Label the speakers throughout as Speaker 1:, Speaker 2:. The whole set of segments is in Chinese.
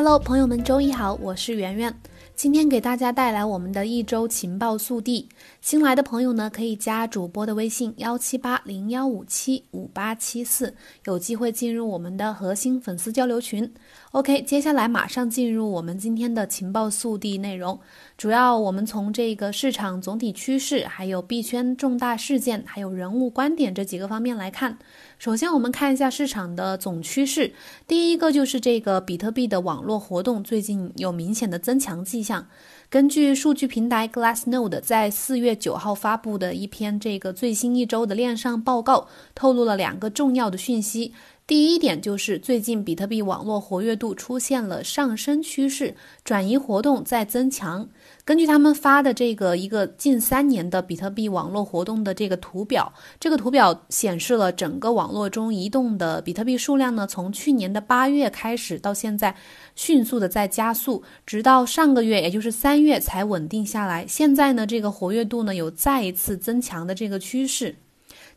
Speaker 1: Hello，朋友们，周一好，我是圆圆。今天给大家带来我们的一周情报速递。新来的朋友呢，可以加主播的微信幺七八零幺五七五八七四，有机会进入我们的核心粉丝交流群。OK，接下来马上进入我们今天的情报速递内容。主要我们从这个市场总体趋势，还有币圈重大事件，还有人物观点这几个方面来看。首先，我们看一下市场的总趋势。第一个就是这个比特币的网络活动最近有明显的增强迹象。根据数据平台 Glassnode 在四月九号发布的一篇这个最新一周的链上报告，透露了两个重要的讯息。第一点就是最近比特币网络活跃度出现了上升趋势，转移活动在增强。根据他们发的这个一个近三年的比特币网络活动的这个图表，这个图表显示了整个网络中移动的比特币数量呢，从去年的八月开始到现在，迅速的在加速，直到上个月，也就是三月才稳定下来。现在呢，这个活跃度呢有再一次增强的这个趋势。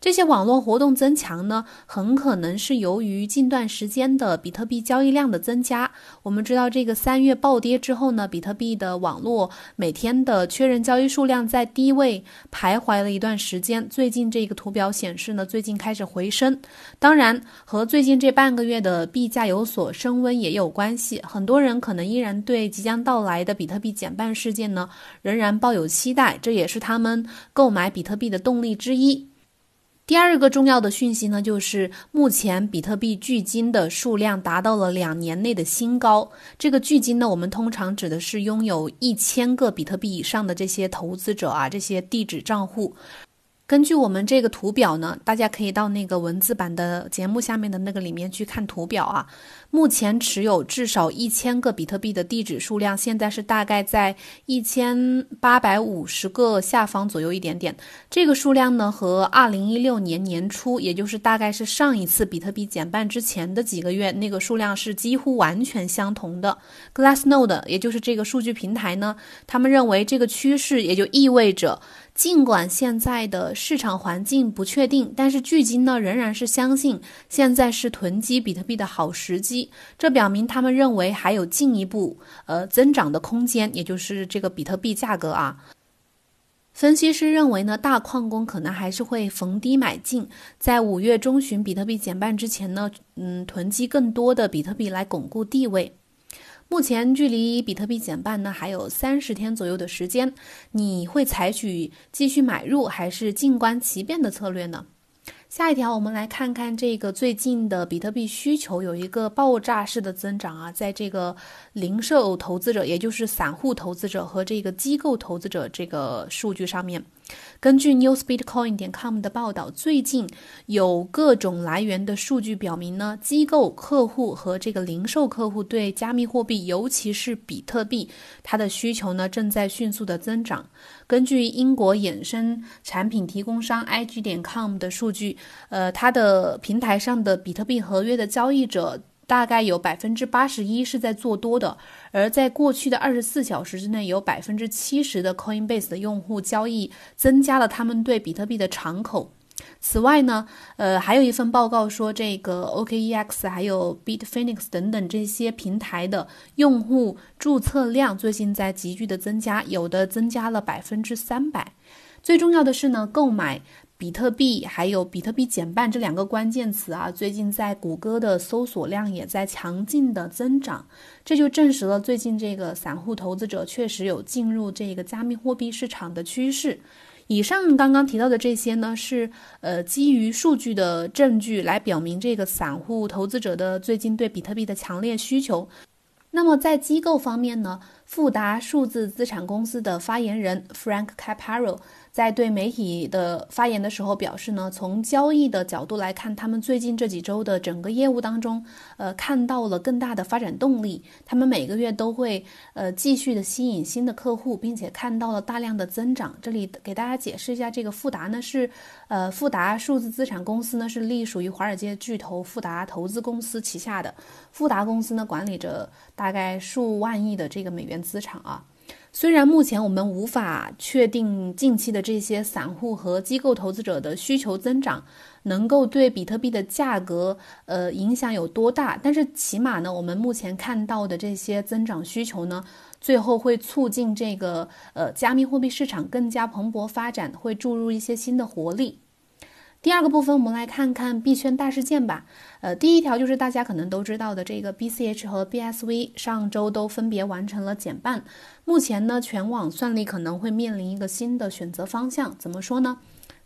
Speaker 1: 这些网络活动增强呢，很可能是由于近段时间的比特币交易量的增加。我们知道，这个三月暴跌之后呢，比特币的网络每天的确认交易数量在低位徘徊了一段时间。最近这个图表显示呢，最近开始回升。当然，和最近这半个月的币价有所升温也有关系。很多人可能依然对即将到来的比特币减半事件呢，仍然抱有期待，这也是他们购买比特币的动力之一。第二个重要的讯息呢，就是目前比特币距今的数量达到了两年内的新高。这个距今呢，我们通常指的是拥有一千个比特币以上的这些投资者啊，这些地址账户。根据我们这个图表呢，大家可以到那个文字版的节目下面的那个里面去看图表啊。目前持有至少一千个比特币的地址数量，现在是大概在一千八百五十个下方左右一点点。这个数量呢，和二零一六年年初，也就是大概是上一次比特币减半之前的几个月，那个数量是几乎完全相同的。Glassnode，也就是这个数据平台呢，他们认为这个趋势也就意味着。尽管现在的市场环境不确定，但是距今呢仍然是相信现在是囤积比特币的好时机。这表明他们认为还有进一步呃增长的空间，也就是这个比特币价格啊。分析师认为呢，大矿工可能还是会逢低买进，在五月中旬比特币减半之前呢，嗯，囤积更多的比特币来巩固地位。目前距离比特币减半呢还有三十天左右的时间，你会采取继续买入还是静观其变的策略呢？下一条，我们来看看这个最近的比特币需求有一个爆炸式的增长啊，在这个零售投资者，也就是散户投资者和这个机构投资者这个数据上面。根据 newsbitcoin 点 com 的报道，最近有各种来源的数据表明呢，机构客户和这个零售客户对加密货币，尤其是比特币，它的需求呢正在迅速的增长。根据英国衍生产品提供商 ig 点 com 的数据，呃，它的平台上的比特币合约的交易者。大概有百分之八十一是在做多的，而在过去的二十四小时之内，有百分之七十的 Coinbase 的用户交易增加了他们对比特币的敞口。此外呢，呃，还有一份报告说，这个 OKEX 还有 Bitfinex 等等这些平台的用户注册量最近在急剧的增加，有的增加了百分之三百。最重要的是呢，购买。比特币还有比特币减半这两个关键词啊，最近在谷歌的搜索量也在强劲的增长，这就证实了最近这个散户投资者确实有进入这个加密货币市场的趋势。以上刚刚提到的这些呢，是呃基于数据的证据来表明这个散户投资者的最近对比特币的强烈需求。那么在机构方面呢，富达数字资产公司的发言人 Frank Caparo。在对媒体的发言的时候表示呢，从交易的角度来看，他们最近这几周的整个业务当中，呃，看到了更大的发展动力。他们每个月都会呃继续的吸引新的客户，并且看到了大量的增长。这里给大家解释一下，这个富达呢是呃富达数字资产公司呢是隶属于华尔街巨头富达投资公司旗下的。富达公司呢管理着大概数万亿的这个美元资产啊。虽然目前我们无法确定近期的这些散户和机构投资者的需求增长能够对比特币的价格呃影响有多大，但是起码呢，我们目前看到的这些增长需求呢，最后会促进这个呃加密货币市场更加蓬勃发展，会注入一些新的活力。第二个部分，我们来看看币圈大事件吧。呃，第一条就是大家可能都知道的，这个 BCH 和 BSV 上周都分别完成了减半。目前呢，全网算力可能会面临一个新的选择方向。怎么说呢？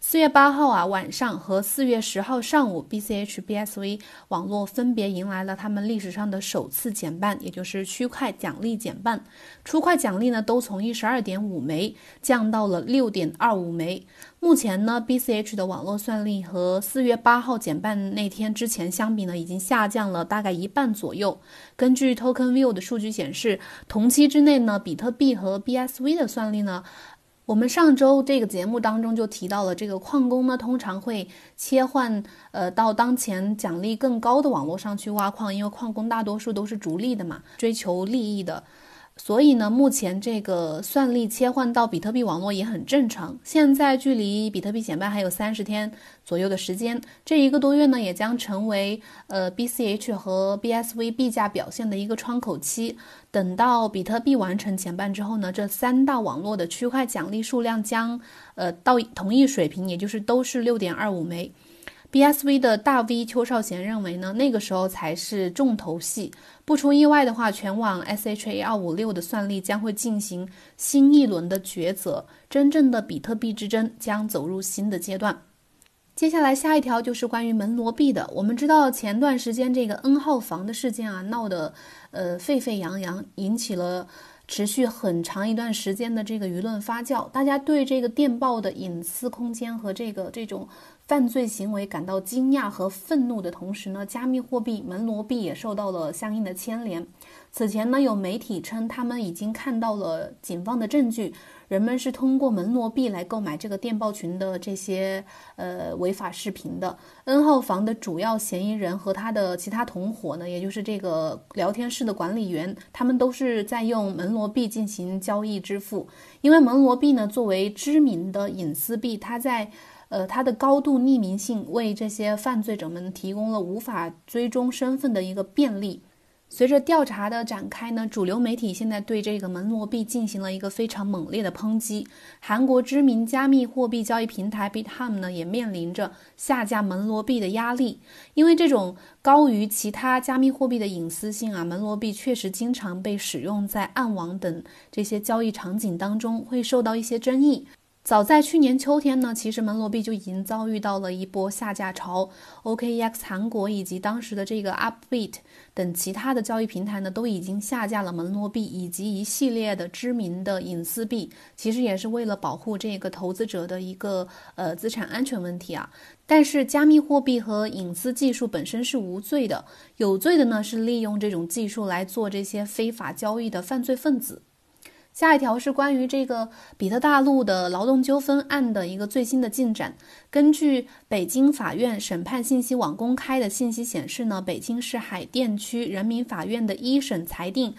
Speaker 1: 四月八号啊晚上和四月十号上午，BCH、BSV 网络分别迎来了他们历史上的首次减半，也就是区块奖励减半。出块奖励呢都从一十二点五枚降到了六点二五枚。目前呢，BCH 的网络算力和四月八号减半那天之前相比呢，已经下降了大概一半左右。根据 TokenView 的数据显示，同期之内呢，比特币和 BSV 的算力呢。我们上周这个节目当中就提到了，这个矿工呢通常会切换呃到当前奖励更高的网络上去挖矿，因为矿工大多数都是逐利的嘛，追求利益的。所以呢，目前这个算力切换到比特币网络也很正常。现在距离比特币减半还有三十天左右的时间，这一个多月呢，也将成为呃 BCH 和 BSV 币价表现的一个窗口期。等到比特币完成减半之后呢，这三大网络的区块奖励数量将呃到同一水平，也就是都是六点二五枚。BSV 的大 V 邱少贤认为呢，那个时候才是重头戏。不出意外的话，全网 SHA 二五六的算力将会进行新一轮的抉择，真正的比特币之争将走入新的阶段。接下来下一条就是关于门罗币的。我们知道前段时间这个 N 号房的事件啊，闹得呃沸沸扬扬，引起了持续很长一段时间的这个舆论发酵。大家对这个电报的隐私空间和这个这种。犯罪行为感到惊讶和愤怒的同时呢，加密货币门罗币也受到了相应的牵连。此前呢，有媒体称他们已经看到了警方的证据，人们是通过门罗币来购买这个电报群的这些呃违法视频的。N 号房的主要嫌疑人和他的其他同伙呢，也就是这个聊天室的管理员，他们都是在用门罗币进行交易支付。因为门罗币呢，作为知名的隐私币，它在呃，它的高度匿名性为这些犯罪者们提供了无法追踪身份的一个便利。随着调查的展开呢，主流媒体现在对这个门罗币进行了一个非常猛烈的抨击。韩国知名加密货币交易平台 Bithumb 呢，也面临着下架门罗币的压力，因为这种高于其他加密货币的隐私性啊，门罗币确实经常被使用在暗网等这些交易场景当中，会受到一些争议。早在去年秋天呢，其实门罗币就已经遭遇到了一波下架潮。OKEX 韩国以及当时的这个 Upbit 等其他的交易平台呢，都已经下架了门罗币以及一系列的知名的隐私币。其实也是为了保护这个投资者的一个呃资产安全问题啊。但是加密货币和隐私技术本身是无罪的，有罪的呢是利用这种技术来做这些非法交易的犯罪分子。下一条是关于这个比特大陆的劳动纠纷案的一个最新的进展。根据北京法院审判信息网公开的信息显示呢，北京市海淀区人民法院的一审裁定。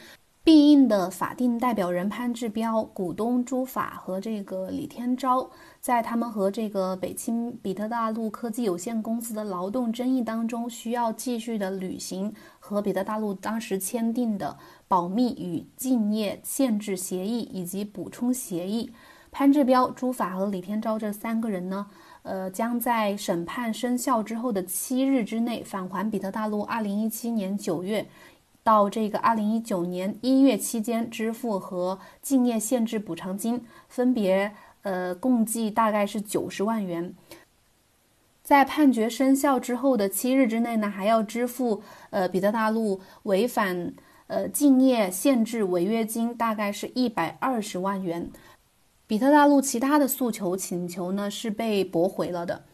Speaker 1: 必应的法定代表人潘志彪、股东朱法和这个李天钊，在他们和这个北京比特大陆科技有限公司的劳动争议当中，需要继续的履行和比特大陆当时签订的保密与竞业限制协议以及补充协议。潘志彪、朱法和李天钊这三个人呢，呃，将在审判生效之后的七日之内返还比特大陆。二零一七年九月。到这个二零一九年一月期间支付和竞业限制补偿金，分别呃共计大概是九十万元。在判决生效之后的七日之内呢，还要支付呃比特大陆违反呃竞业限制违约金，大概是一百二十万元。比特大陆其他的诉求请求呢是被驳回了的。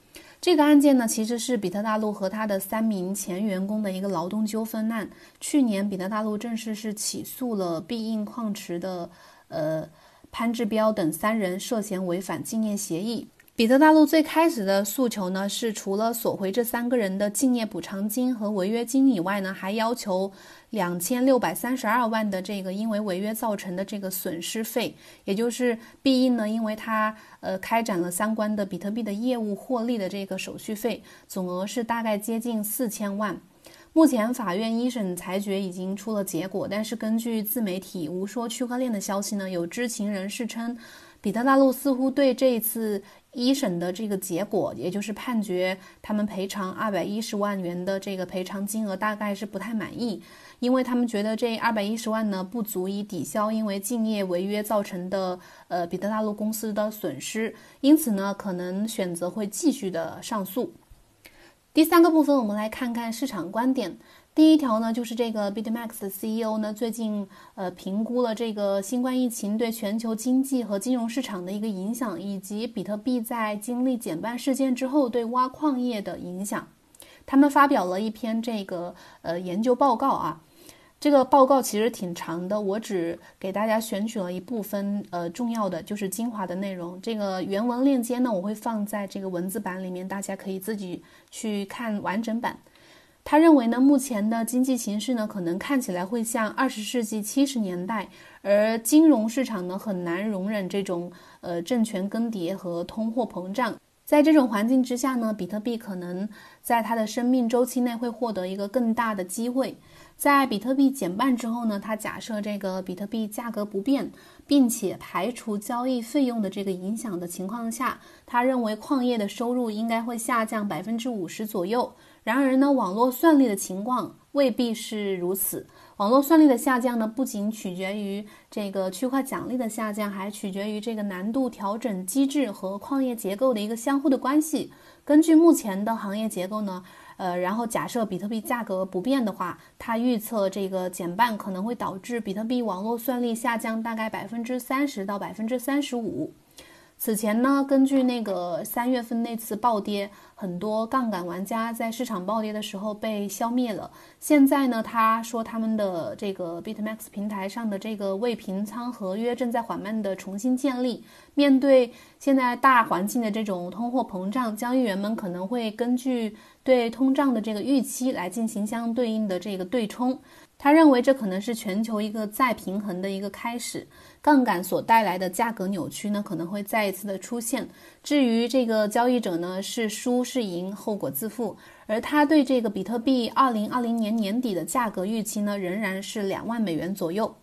Speaker 1: 这个案件呢，其实是比特大陆和他的三名前员工的一个劳动纠纷案。去年，比特大陆正式是起诉了必应矿池的呃潘志彪等三人涉嫌违反竞业协议。比特大陆最开始的诉求呢，是除了索回这三个人的敬业补偿金和违约金以外呢，还要求两千六百三十二万的这个因为违约造成的这个损失费，也就是必应呢，因为他呃开展了相关的比特币的业务获利的这个手续费，总额是大概接近四千万。目前法院一审裁决已经出了结果，但是根据自媒体无说区块链的消息呢，有知情人士称，比特大陆似乎对这一次一审的这个结果，也就是判决他们赔偿二百一十万元的这个赔偿金额，大概是不太满意，因为他们觉得这二百一十万呢不足以抵消因为竞业违约造成的呃比特大陆公司的损失，因此呢可能选择会继续的上诉。第三个部分，我们来看看市场观点。第一条呢，就是这个 BitMax 的 CEO 呢，最近呃评估了这个新冠疫情对全球经济和金融市场的一个影响，以及比特币在经历减半事件之后对挖矿业的影响。他们发表了一篇这个呃研究报告啊。这个报告其实挺长的，我只给大家选取了一部分，呃，重要的就是精华的内容。这个原文链接呢，我会放在这个文字版里面，大家可以自己去看完整版。他认为呢，目前的经济形势呢，可能看起来会像二十世纪七十年代，而金融市场呢，很难容忍这种呃政权更迭和通货膨胀。在这种环境之下呢，比特币可能在它的生命周期内会获得一个更大的机会。在比特币减半之后呢，他假设这个比特币价格不变，并且排除交易费用的这个影响的情况下，他认为矿业的收入应该会下降百分之五十左右。然而呢，网络算力的情况未必是如此。网络算力的下降呢，不仅取决于这个区块奖励的下降，还取决于这个难度调整机制和矿业结构的一个相互的关系。根据目前的行业结构呢。呃，然后假设比特币价格不变的话，它预测这个减半可能会导致比特币网络算力下降大概百分之三十到百分之三十五。此前呢，根据那个三月份那次暴跌，很多杠杆玩家在市场暴跌的时候被消灭了。现在呢，他说他们的这个 BitMax 平台上的这个未平仓合约正在缓慢的重新建立。面对现在大环境的这种通货膨胀，交易员们可能会根据对通胀的这个预期来进行相对应的这个对冲。他认为这可能是全球一个再平衡的一个开始，杠杆所带来的价格扭曲呢可能会再一次的出现。至于这个交易者呢是输是赢，后果自负。而他对这个比特币二零二零年年底的价格预期呢仍然是两万美元左右。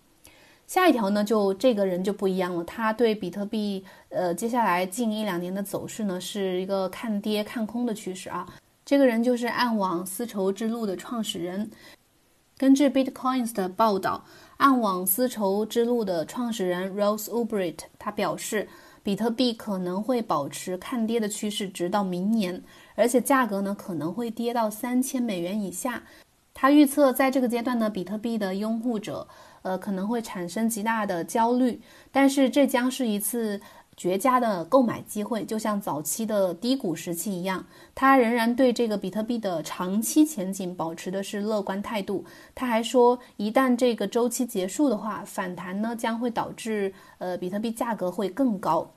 Speaker 1: 下一条呢就这个人就不一样了，他对比特币呃接下来近一两年的走势呢是一个看跌看空的趋势啊。这个人就是暗网丝绸之路的创始人。根据 Bitcoins 的报道，暗网丝绸之路的创始人 Rose Ulbricht 他表示，比特币可能会保持看跌的趋势，直到明年，而且价格呢可能会跌到三千美元以下。他预测，在这个阶段呢，比特币的拥护者，呃，可能会产生极大的焦虑，但是这将是一次。绝佳的购买机会，就像早期的低谷时期一样。他仍然对这个比特币的长期前景保持的是乐观态度。他还说，一旦这个周期结束的话，反弹呢将会导致呃比特币价格会更高。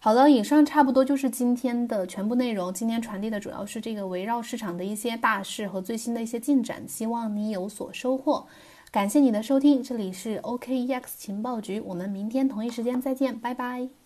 Speaker 1: 好了，以上差不多就是今天的全部内容。今天传递的主要是这个围绕市场的一些大事和最新的一些进展，希望你有所收获。感谢你的收听，这里是 OKEX 情报局，我们明天同一时间再见，拜拜。